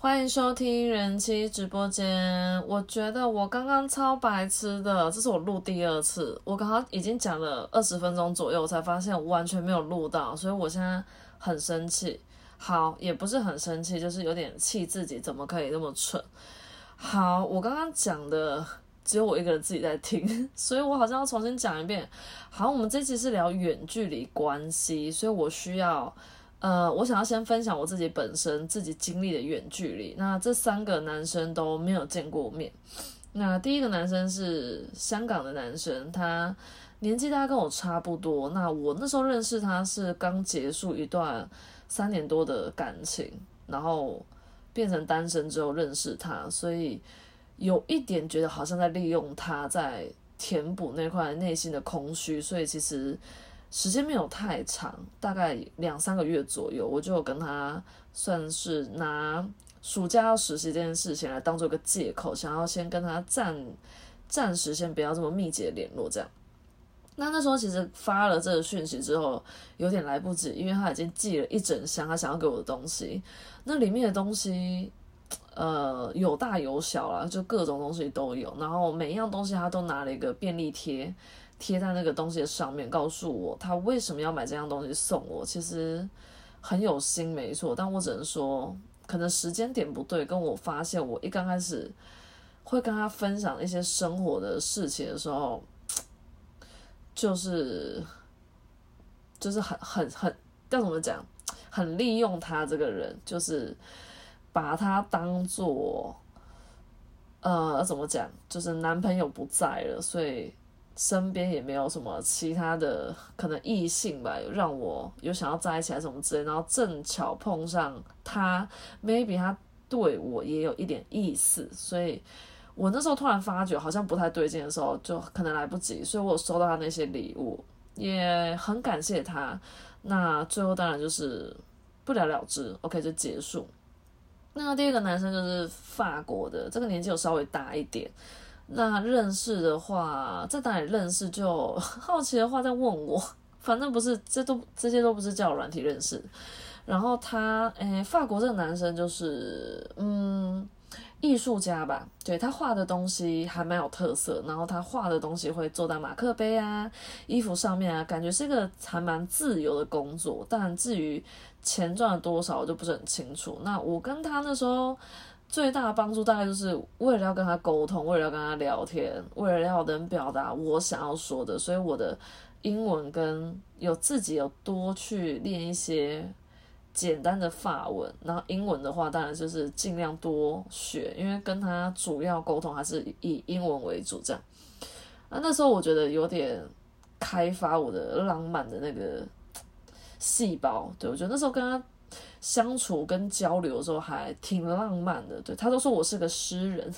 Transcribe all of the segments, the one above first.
欢迎收听人妻直播间。我觉得我刚刚超白痴的，这是我录第二次，我刚刚已经讲了二十分钟左右，我才发现我完全没有录到，所以我现在很生气。好，也不是很生气，就是有点气自己怎么可以那么蠢。好，我刚刚讲的只有我一个人自己在听，所以我好像要重新讲一遍。好，我们这期是聊远距离关系，所以我需要。呃，我想要先分享我自己本身自己经历的远距离。那这三个男生都没有见过面。那第一个男生是香港的男生，他年纪大概跟我差不多。那我那时候认识他是刚结束一段三年多的感情，然后变成单身之后认识他，所以有一点觉得好像在利用他在填补那块内心的空虚，所以其实。时间没有太长，大概两三个月左右，我就跟他算是拿暑假要实习这件事情来当做一个借口，想要先跟他暂暂时先不要这么密集的联络，这样。那那时候其实发了这个讯息之后，有点来不及，因为他已经寄了一整箱他想要给我的东西，那里面的东西，呃，有大有小啦，就各种东西都有，然后每一样东西他都拿了一个便利贴。贴在那个东西的上面，告诉我他为什么要买这样东西送我。其实很有心，没错，但我只能说，可能时间点不对。跟我发现，我一刚开始会跟他分享一些生活的事情的时候，就是就是很很很要怎么讲，很利用他这个人，就是把他当做呃怎么讲，就是男朋友不在了，所以。身边也没有什么其他的可能异性吧，让我有想要在一起啊什么之类，然后正巧碰上他，maybe 他对我也有一点意思，所以我那时候突然发觉好像不太对劲的时候，就可能来不及，所以我收到他那些礼物，也很感谢他。那最后当然就是不了了之，OK 就结束。那第二个男生就是法国的，这个年纪有稍微大一点。那认识的话，在哪里认识？就 好奇的话再问我，反正不是，这都这些都不是叫软体认识。然后他，诶，法国这个男生就是，嗯，艺术家吧？对他画的东西还蛮有特色。然后他画的东西会做到马克杯啊、衣服上面啊，感觉是一个还蛮自由的工作。但至于钱赚了多少，我就不是很清楚。那我跟他那时候。最大的帮助大概就是为了要跟他沟通，为了要跟他聊天，为了要能表达我想要说的，所以我的英文跟有自己有多去练一些简单的法文，然后英文的话当然就是尽量多学，因为跟他主要沟通还是以英文为主这样。啊，那时候我觉得有点开发我的浪漫的那个细胞，对我觉得那时候跟他。相处跟交流的时候还挺浪漫的，对他都说我是个诗人。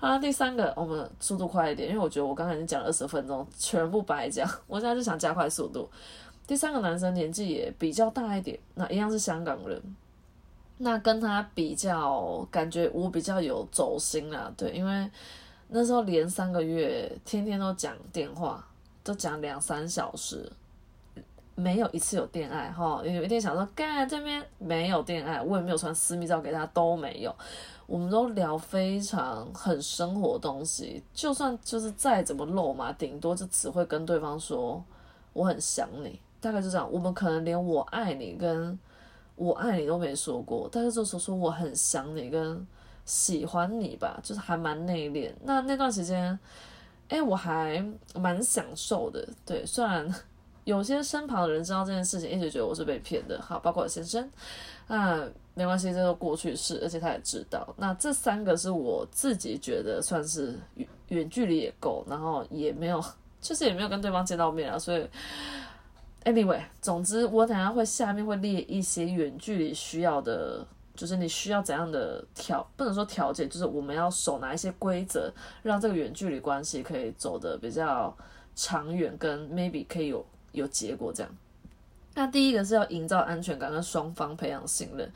啊，第三个，我们速度快一点，因为我觉得我刚才已经讲了二十分钟，全部白讲，我现在就想加快速度。第三个男生年纪也比较大一点，那一样是香港人，那跟他比较，感觉我比较有走心啊，对，因为那时候连三个月，天天都讲电话，都讲两三小时。没有一次有恋爱哈，有一天想说，干这边没有恋爱，我也没有传私密照给他，都没有。我们都聊非常很生活东西，就算就是再怎么露嘛，顶多就只会跟对方说我很想你，大概就这样。我们可能连我爱你跟我爱你都没说过，但是就说说我很想你跟喜欢你吧，就是还蛮内敛。那那段时间，哎，我还蛮享受的，对，虽然。有些身旁的人知道这件事情，一直觉得我是被骗的。好，包括先生，那没关系，这都过去式，而且他也知道。那这三个是我自己觉得算是远远距离也够，然后也没有，就是也没有跟对方见到面啊。所以，anyway，总之我等下会下面会列一些远距离需要的，就是你需要怎样的条，不能说条件，就是我们要守哪一些规则，让这个远距离关系可以走得比较长远，跟 maybe 可以有。有结果这样，那第一个是要营造安全感，跟双方培养信任。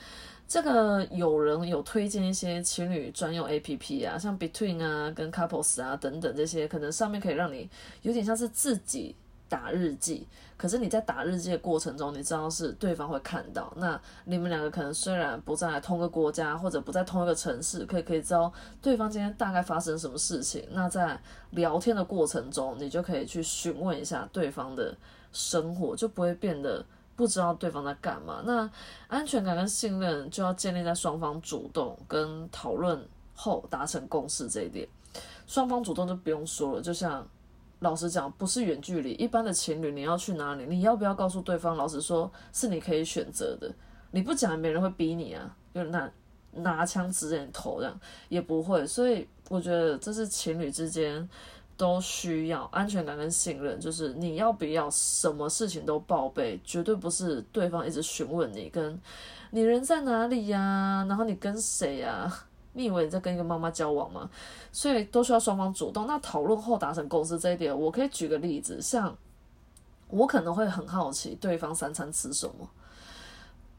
这个有人有推荐一些情侣专用 A P P 啊，像 Between 啊、跟 Couples 啊等等这些，可能上面可以让你有点像是自己打日记，可是你在打日记的过程中，你知道是对方会看到。那你们两个可能虽然不在同个国家，或者不在同一个城市，可以可以知道对方今天大概发生什么事情。那在聊天的过程中，你就可以去询问一下对方的生活，就不会变得不知道对方在干嘛。那安全感跟信任就要建立在双方主动跟讨论后达成共识这一点。双方主动就不用说了，就像。老实讲，不是远距离，一般的情侣，你要去哪里？你要不要告诉对方？老实说，是你可以选择的。你不讲，没人会逼你啊，就拿拿枪指着你头这样，也不会。所以我觉得这是情侣之间都需要安全感跟信任，就是你要不要什么事情都报备，绝对不是对方一直询问你，跟你人在哪里呀？然后你跟谁呀？你以为你在跟一个妈妈交往吗？所以都需要双方主动。那讨论后达成共识这一点，我可以举个例子，像我可能会很好奇对方三餐吃什么。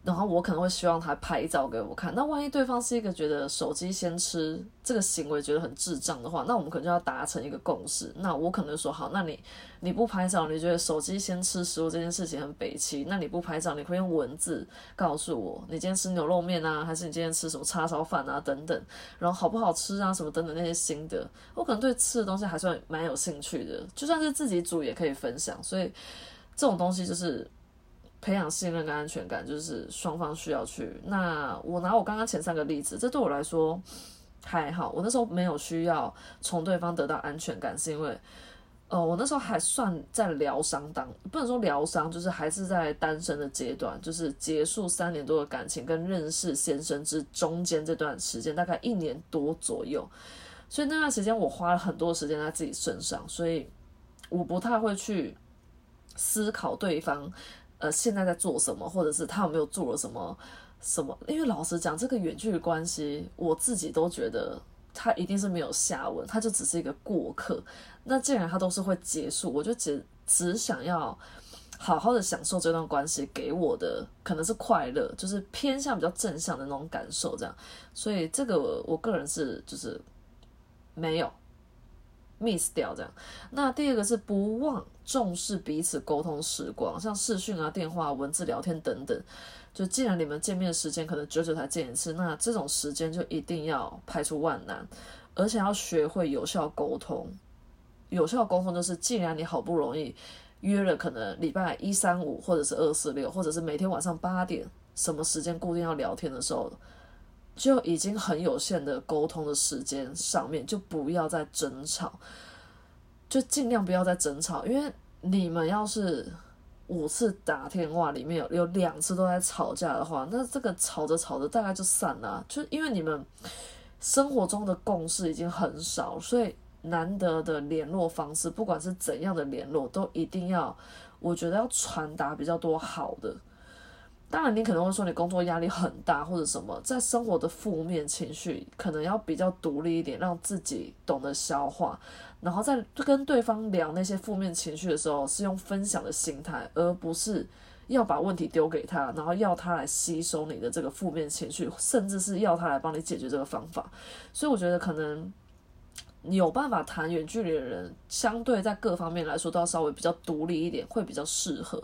然后我可能会希望他拍照给我看。那万一对方是一个觉得手机先吃这个行为觉得很智障的话，那我们可能就要达成一个共识。那我可能说好，那你你不拍照，你觉得手机先吃食物这件事情很北气，那你不拍照，你会用文字告诉我你今天吃牛肉面啊，还是你今天吃什么叉烧饭啊等等，然后好不好吃啊什么等等那些心得。我可能对吃的东西还算蛮有兴趣的，就算是自己煮也可以分享。所以这种东西就是。培养信任跟安全感，就是双方需要去。那我拿我刚刚前三个例子，这对我来说还好。我那时候没有需要从对方得到安全感，是因为，呃，我那时候还算在疗伤当，不能说疗伤，就是还是在单身的阶段，就是结束三年多的感情跟认识先生之中间这段时间，大概一年多左右。所以那段时间我花了很多时间在自己身上，所以我不太会去思考对方。呃，现在在做什么，或者是他有没有做了什么什么？因为老实讲，这个远距离关系，我自己都觉得他一定是没有下文，他就只是一个过客。那既然他都是会结束，我就只只想要好好的享受这段关系给我的可能是快乐，就是偏向比较正向的那种感受，这样。所以这个我个人是就是没有。Miss 掉这样，那第二个是不忘重视彼此沟通时光，像视讯啊、电话、文字聊天等等。就既然你们见面时间可能久久才见一次，那这种时间就一定要排除万难，而且要学会有效沟通。有效沟通就是，既然你好不容易约了，可能礼拜一、三、五，或者是二、四、六，或者是每天晚上八点，什么时间固定要聊天的时候。就已经很有限的沟通的时间上面，就不要再争吵，就尽量不要再争吵，因为你们要是五次打电话里面有有两次都在吵架的话，那这个吵着吵着大概就散了，就因为你们生活中的共识已经很少，所以难得的联络方式，不管是怎样的联络，都一定要，我觉得要传达比较多好的。当然，你可能会说你工作压力很大或者什么，在生活的负面情绪可能要比较独立一点，让自己懂得消化，然后在跟对方聊那些负面情绪的时候，是用分享的心态，而不是要把问题丢给他，然后要他来吸收你的这个负面情绪，甚至是要他来帮你解决这个方法。所以我觉得可能有办法谈远距离的人，相对在各方面来说都要稍微比较独立一点，会比较适合。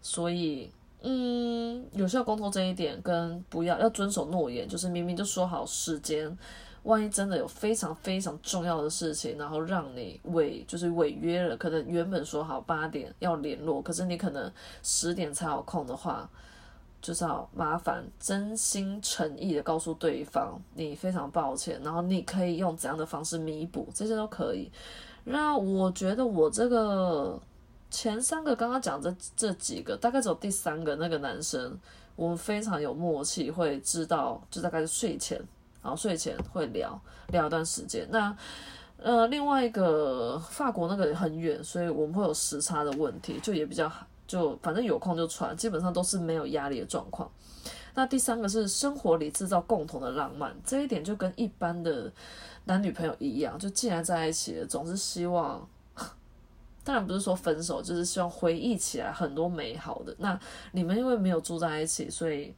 所以。嗯，有效沟通这一点跟不要要遵守诺言，就是明明就说好时间，万一真的有非常非常重要的事情，然后让你违就是违约了，可能原本说好八点要联络，可是你可能十点才有空的话，就是要麻烦真心诚意的告诉对方你非常抱歉，然后你可以用怎样的方式弥补，这些都可以。那我觉得我这个。前三个刚刚讲这这几个，大概只有第三个那个男生，我们非常有默契，会知道就大概是睡前，然后睡前会聊聊一段时间。那呃，另外一个法国那个很远，所以我们会有时差的问题，就也比较就反正有空就传，基本上都是没有压力的状况。那第三个是生活里制造共同的浪漫，这一点就跟一般的男女朋友一样，就既然在一起了，总是希望。当然不是说分手，就是希望回忆起来很多美好的。那你们因为没有住在一起，所以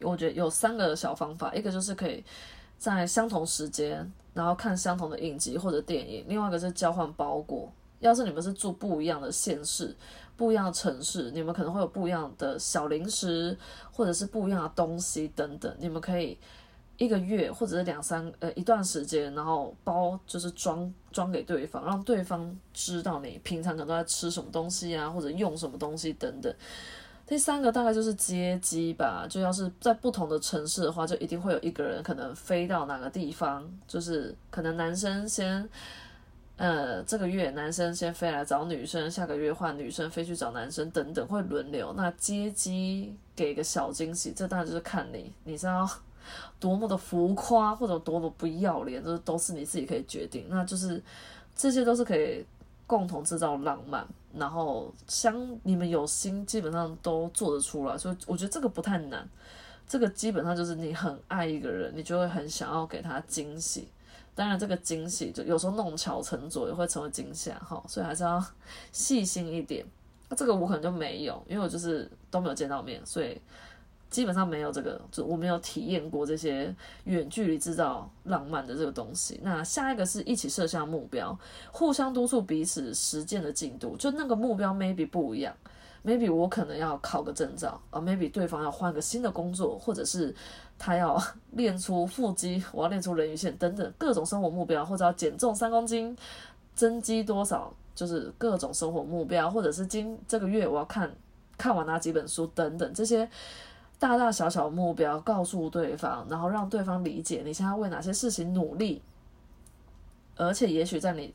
我觉得有三个小方法，一个就是可以在相同时间，然后看相同的影集或者电影；另外一个是交换包裹，要是你们是住不一样的县市、不一样的城市，你们可能会有不一样的小零食，或者是不一样的东西等等。你们可以一个月或者是两三呃一段时间，然后包就是装装给对方，让对方知道你平常可能都在吃什么东西啊，或者用什么东西等等。第三个大概就是接机吧，就要是在不同的城市的话，就一定会有一个人可能飞到哪个地方，就是可能男生先。呃，这个月男生先飞来找女生，下个月换女生飞去找男生，等等会轮流。那接机给个小惊喜，这当然就是看你，你知道多么的浮夸或者多么不要脸，这都是你自己可以决定。那就是这些都是可以共同制造浪漫，然后相你们有心，基本上都做得出来。所以我觉得这个不太难，这个基本上就是你很爱一个人，你就会很想要给他惊喜。当然，这个惊喜就有时候弄巧成拙，也会成为惊吓哈，所以还是要 细心一点。那这个我可能就没有，因为我就是都没有见到面，所以基本上没有这个，就我没有体验过这些远距离制造浪漫的这个东西。那下一个是一起设下目标，互相督促彼此实践的进度，就那个目标 maybe 不一样。maybe 我可能要考个证照啊，maybe 对方要换个新的工作，或者是他要练出腹肌，我要练出人鱼线等等各种生活目标，或者要减重三公斤，增肌多少，就是各种生活目标，或者是今这个月我要看看完哪几本书等等这些大大小小目标，告诉对方，然后让对方理解你现在为哪些事情努力，而且也许在你。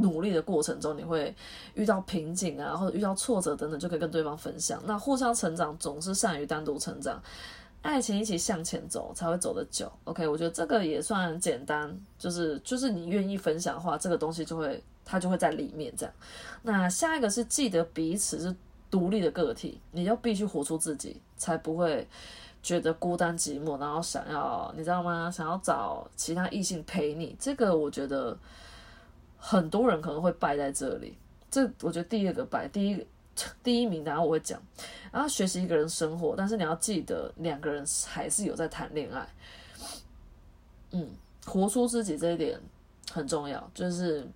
努力的过程中，你会遇到瓶颈啊，或者遇到挫折等等，就可以跟对方分享。那互相成长总是善于单独成长，爱情一起向前走才会走得久。OK，我觉得这个也算简单，就是就是你愿意分享的话，这个东西就会它就会在里面这样。那下一个是记得彼此是独立的个体，你要必须活出自己，才不会觉得孤单寂寞，然后想要你知道吗？想要找其他异性陪你，这个我觉得。很多人可能会败在这里，这我觉得第二个败，第一第一名，然后我会讲，然后学习一个人生活，但是你要记得两个人还是有在谈恋爱，嗯，活出自己这一点很重要，就是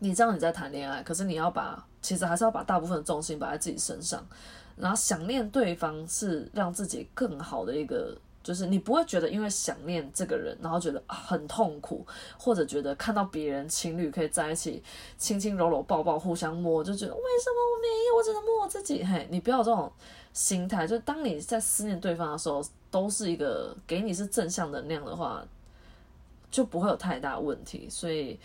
你知道你在谈恋爱，可是你要把其实还是要把大部分的重心摆在自己身上，然后想念对方是让自己更好的一个。就是你不会觉得因为想念这个人，然后觉得很痛苦，或者觉得看到别人情侣可以在一起亲亲柔柔抱抱互相摸，就觉得为什么我没有，我只能摸我自己。嘿，你不要有这种心态。就当你在思念对方的时候，都是一个给你是正向能量的话，就不会有太大问题。所以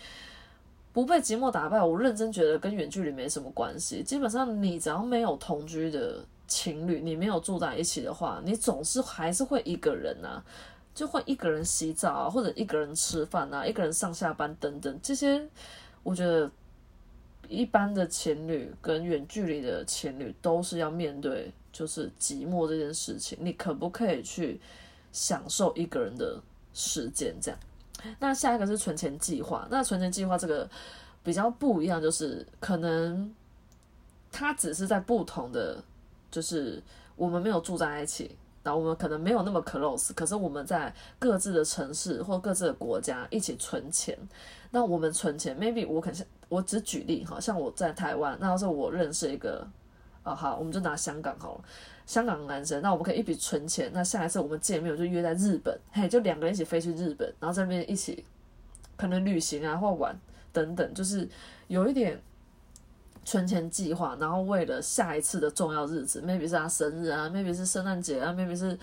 不被寂寞打败，我认真觉得跟远距离没什么关系。基本上你只要没有同居的。情侣，你没有住在一起的话，你总是还是会一个人啊，就会一个人洗澡啊，或者一个人吃饭啊，一个人上下班等等，这些我觉得一般的情侣跟远距离的情侣都是要面对，就是寂寞这件事情。你可不可以去享受一个人的时间？这样，那下一个是存钱计划。那存钱计划这个比较不一样，就是可能它只是在不同的。就是我们没有住在一起，然后我们可能没有那么 close，可是我们在各自的城市或各自的国家一起存钱。那我们存钱，maybe 我可能我只举例哈，像我在台湾，那要是我认识一个，啊好，我们就拿香港好了，香港的男生，那我们可以一笔存钱，那下一次我们见面我就约在日本，嘿，就两个人一起飞去日本，然后在那边一起可能旅行啊或玩等等，就是有一点。存钱计划，然后为了下一次的重要日子，maybe 是他生日啊，maybe 是圣诞节啊，maybe 是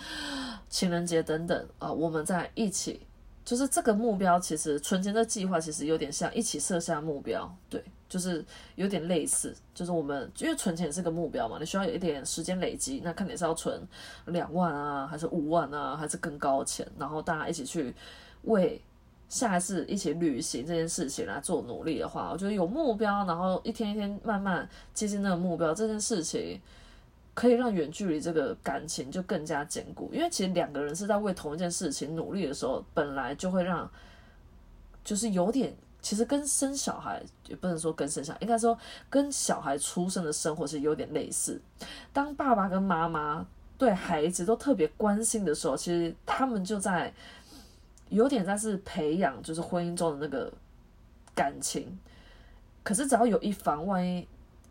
情人节等等啊，我们在一起，就是这个目标，其实存钱的计划其实有点像一起设下目标，对，就是有点类似，就是我们因为存钱是个目标嘛，你需要有一点时间累积，那看你是要存两万啊，还是五万啊，还是更高钱，然后大家一起去为。下一次一起旅行这件事情来做努力的话，我觉得有目标，然后一天一天慢慢接近那个目标，这件事情可以让远距离这个感情就更加坚固。因为其实两个人是在为同一件事情努力的时候，本来就会让，就是有点，其实跟生小孩也不能说跟生小孩，应该说跟小孩出生的生活是有点类似。当爸爸跟妈妈对孩子都特别关心的时候，其实他们就在。有点在是培养，就是婚姻中的那个感情，可是只要有一方万一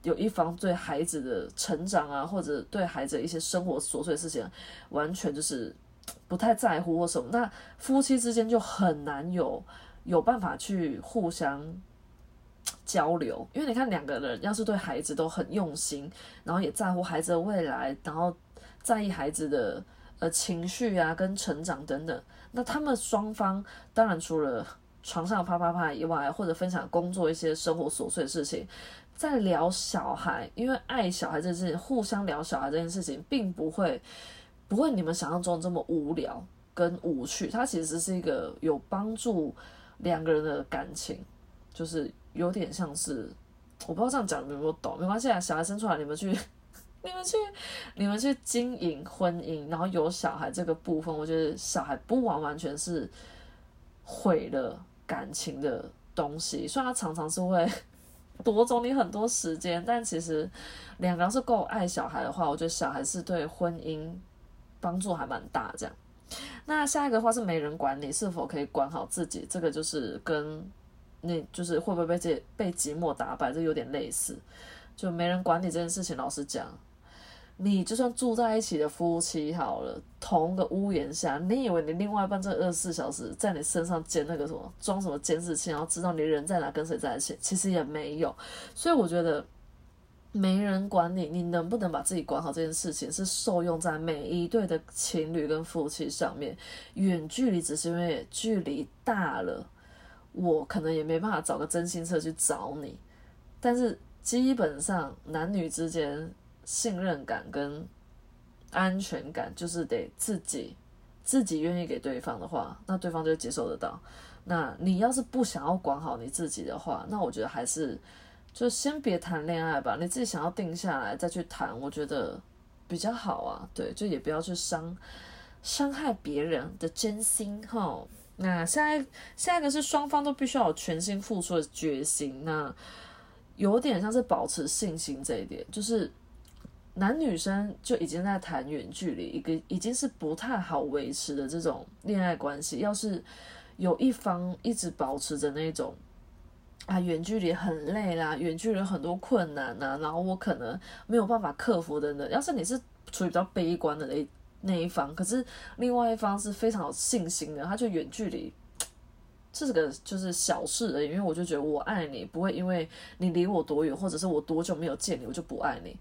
有一方对孩子的成长啊，或者对孩子一些生活琐碎的事情，完全就是不太在乎或什么，那夫妻之间就很难有有办法去互相交流，因为你看两个人要是对孩子都很用心，然后也在乎孩子的未来，然后在意孩子的呃情绪啊跟成长等等，那他们双方当然除了床上啪啪啪以外，或者分享工作一些生活琐碎的事情。在聊小孩，因为爱小孩这件事情，互相聊小孩这件事情，并不会不会你们想象中这么无聊跟无趣。它其实是一个有帮助两个人的感情，就是有点像是我不知道这样讲你们有没有懂，没关系啊。小孩生出来，你们去 你们去你们去经营婚姻，然后有小孩这个部分，我觉得小孩不完完全是毁了感情的东西，虽然他常常是会。夺走你很多时间，但其实两个人是够爱小孩的话，我觉得小孩是对婚姻帮助还蛮大。这样，那下一个话是没人管你是否可以管好自己，这个就是跟那就是会不会被这被寂寞打败，这有点类似。就没人管你这件事情，老实讲。你就算住在一起的夫妻好了，同个屋檐下，你以为你另外一半这二十四小时在你身上监那个什么装什么监视器，然后知道你人在哪跟谁在一起？其实也没有。所以我觉得没人管你，你能不能把自己管好这件事情，是受用在每一对的情侣跟夫妻上面。远距离只是因为距离大了，我可能也没办法找个真心车去找你，但是基本上男女之间。信任感跟安全感，就是得自己自己愿意给对方的话，那对方就接受得到。那你要是不想要管好你自己的话，那我觉得还是就先别谈恋爱吧。你自己想要定下来再去谈，我觉得比较好啊。对，就也不要去伤伤害别人的真心哈。那下一下一个是双方都必须要有全心付出的决心。那有点像是保持信心这一点，就是。男女生就已经在谈远距离，一个已经是不太好维持的这种恋爱关系。要是有一方一直保持着那种啊远距离很累啦，远距离很多困难呐，然后我可能没有办法克服的呢。要是你是处于比较悲观的那那一方，可是另外一方是非常有信心的，他就远距离这个就是小事而已。因为我就觉得我爱你，不会因为你离我多远，或者是我多久没有见你，我就不爱你。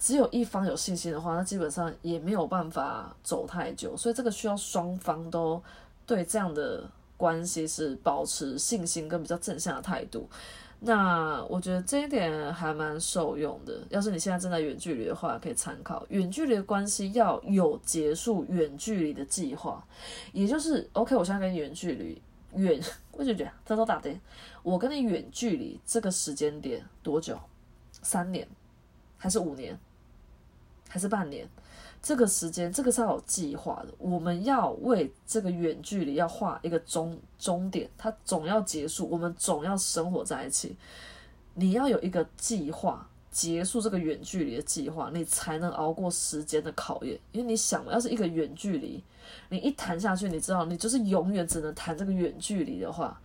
只有一方有信心的话，那基本上也没有办法走太久，所以这个需要双方都对这样的关系是保持信心跟比较正向的态度。那我觉得这一点还蛮受用的。要是你现在正在远距离的话，可以参考远距离的关系要有结束远距离的计划，也就是 OK。我现在跟你远距离远，我就觉得这都打的，我跟你远距离这个时间点多久？三年还是五年？还是半年，这个时间这个是要有计划的。我们要为这个远距离要画一个终终点，它总要结束，我们总要生活在一起。你要有一个计划，结束这个远距离的计划，你才能熬过时间的考验。因为你想，要是一个远距离，你一谈下去，你知道，你就是永远只能谈这个远距离的话。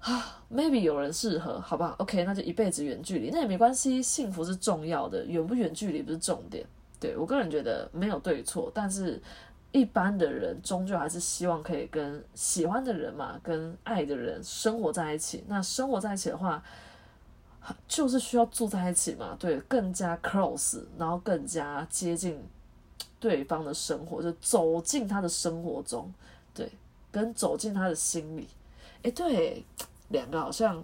啊，maybe 有人适合，好不好？OK，那就一辈子远距离，那也没关系，幸福是重要的，远不远距离不是重点。对我个人觉得没有对错，但是一般的人终究还是希望可以跟喜欢的人嘛，跟爱的人生活在一起。那生活在一起的话，就是需要住在一起嘛，对，更加 close，然后更加接近对方的生活，就走进他的生活中，对，跟走进他的心里。哎，对，两个好像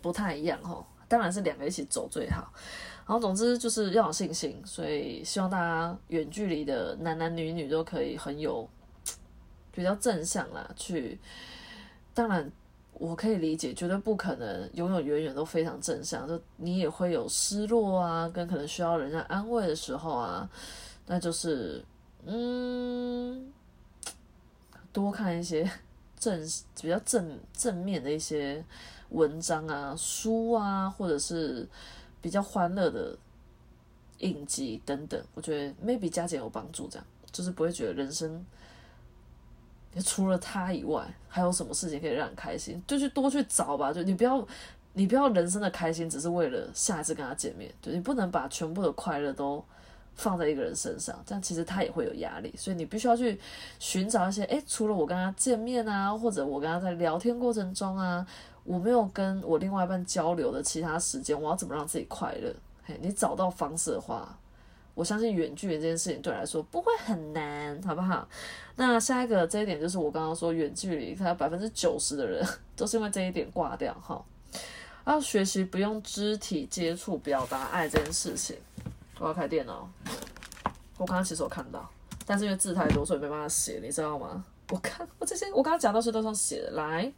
不太一样哈。当然是两个一起走最好。然后总之就是要有信心，所以希望大家远距离的男男女女都可以很有比较正向啦。去，当然我可以理解，绝对不可能永永远远都非常正向，就你也会有失落啊，跟可能需要人家安慰的时候啊。那就是嗯，多看一些。正比较正正面的一些文章啊、书啊，或者是比较欢乐的影集等等，我觉得 maybe 加减有帮助，这样就是不会觉得人生除了他以外还有什么事情可以让你开心，就去多去找吧。就你不要你不要人生的开心只是为了下一次跟他见面，对你不能把全部的快乐都放在一个人身上，这样其实他也会有压力。所以你必须要去寻找一些，诶，除了我跟他见面啊，或者我跟他在聊天过程中啊，我没有跟我另外一半交流的其他时间，我要怎么让自己快乐？嘿，你找到方式的话。我相信远距离这件事情对来说不会很难，好不好？那下一个这一点就是我刚刚说远距离，它百分之九十的人 都是因为这一点挂掉哈。要学习不用肢体接触表达爱这件事情。我要开电脑，我刚刚其实有看到，但是因为字太多，所以没办法写，你知道吗？我看我这些我刚刚讲到是都上写的，来。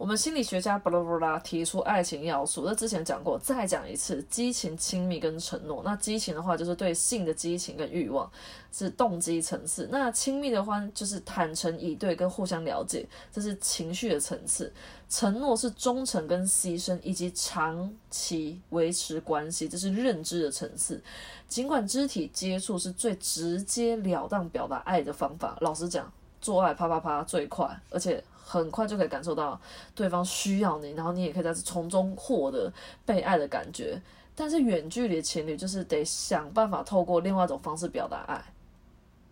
我们心理学家巴拉布拉提出爱情要素，那之前讲过，再讲一次：激情、亲密跟承诺。那激情的话，就是对性的激情跟欲望，是动机层次；那亲密的话，就是坦诚以对跟互相了解，这是情绪的层次；承诺是忠诚跟牺牲以及长期维持关系，这是认知的层次。尽管肢体接触是最直接了当表达爱的方法，老实讲，做爱啪啪啪最快，而且。很快就可以感受到对方需要你，然后你也可以在从中获得被爱的感觉。但是远距离的情侣就是得想办法透过另外一种方式表达爱，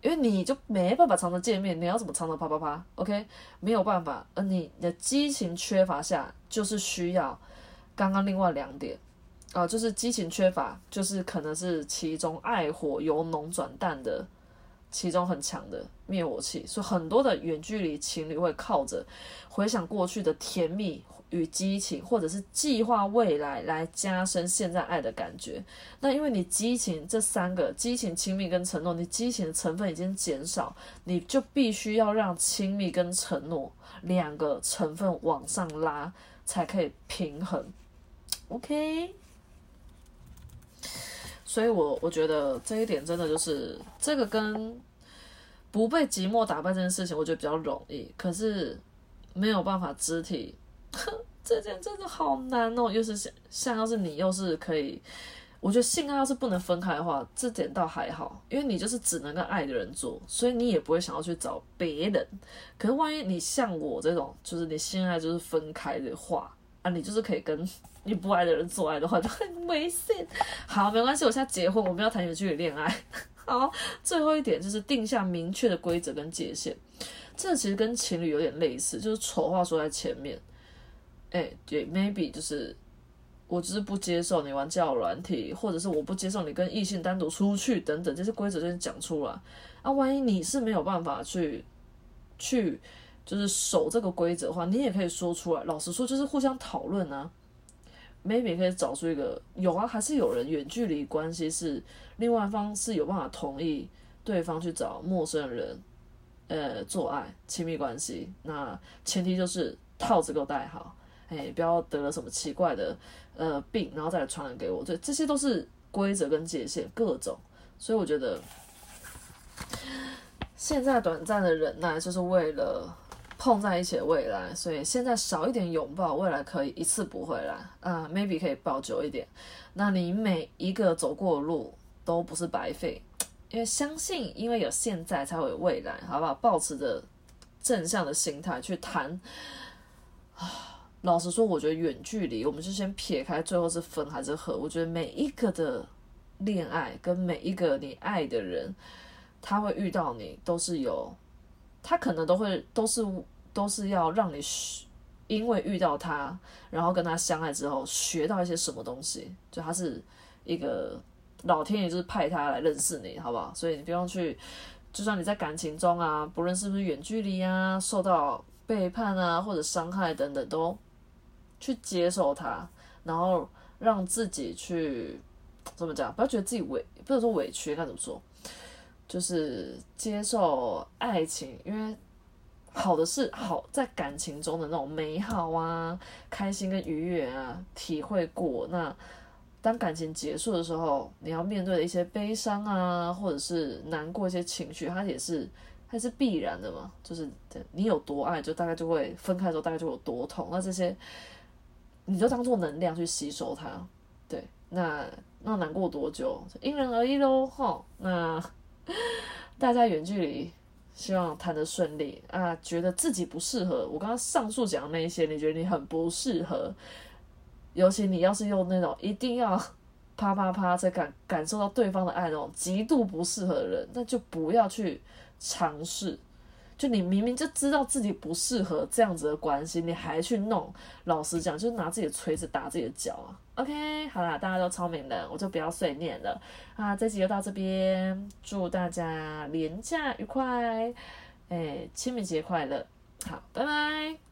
因为你就没办法常常见面，你要怎么常常啪啪啪？OK，没有办法。而你的激情缺乏下，就是需要刚刚另外两点啊，就是激情缺乏，就是可能是其中爱火由浓转淡的。其中很强的灭火器，所以很多的远距离情侣会靠着回想过去的甜蜜与激情，或者是计划未来来加深现在爱的感觉。那因为你激情这三个激情、亲密跟承诺，你激情的成分已经减少，你就必须要让亲密跟承诺两个成分往上拉，才可以平衡。OK。所以，我我觉得这一点真的就是这个跟不被寂寞打败这件事情，我觉得比较容易。可是没有办法肢体，这件真的好难哦。又是像像要是你又是可以，我觉得性爱要是不能分开的话，这点倒还好，因为你就是只能跟爱的人做，所以你也不会想要去找别人。可是万一你像我这种，就是你性爱就是分开的话。啊，你就是可以跟你不爱的人做爱的话，就很危险。好，没关系，我现在结婚，我们要谈远距离恋爱。好，最后一点就是定下明确的规则跟界限。这其实跟情侣有点类似，就是丑话说在前面。哎，对，maybe 就是我只是不接受你玩交友软体，或者是我不接受你跟异性单独出去等等这些规则，先讲出来。啊，万一你是没有办法去去。就是守这个规则的话，你也可以说出来。老实说，就是互相讨论啊。Maybe 可以找出一个有啊，还是有人远距离关系是另外一方是有办法同意对方去找陌生人，呃，做爱亲密关系。那前提就是套子给我戴好，哎，不要得了什么奇怪的呃病，然后再来传染给我。这这些都是规则跟界限各种，所以我觉得现在短暂的忍耐就是为了。碰在一起的未来，所以现在少一点拥抱，未来可以一次补回来啊，maybe 可以抱久一点。那你每一个走过的路都不是白费，因为相信，因为有现在才会有未来，好不好？保持着正向的心态去谈啊。老实说，我觉得远距离，我们就先撇开最后是分还是合，我觉得每一个的恋爱跟每一个你爱的人，他会遇到你都是有。他可能都会都是都是要让你学，因为遇到他，然后跟他相爱之后学到一些什么东西，就他是一个老天爷就是派他来认识你，好不好？所以你不用去，就算你在感情中啊，不论是不是远距离啊，受到背叛啊或者伤害等等，都去接受他，然后让自己去怎么讲？不要觉得自己委，不能说委屈，该怎么说？就是接受爱情，因为好的是好在感情中的那种美好啊、开心跟愉悦啊，体会过。那当感情结束的时候，你要面对的一些悲伤啊，或者是难过一些情绪，它也是它是必然的嘛。就是你有多爱，就大概就会分开的时候大概就有多痛。那这些你就当做能量去吸收它。对，那那难过多久，因人而异喽。哈，那。大家远距离，希望谈得顺利啊！觉得自己不适合，我刚刚上述讲的那一些，你觉得你很不适合，尤其你要是用那种一定要啪啪啪才感感受到对方的爱那种极度不适合的人，那就不要去尝试。就你明明就知道自己不适合这样子的关系，你还去弄，老实讲，就拿自己的锤子打自己的脚啊。OK，好啦，大家都聪明了，我就不要碎念了啊。这集就到这边，祝大家廉假愉快，哎，清明节快乐，好，拜拜。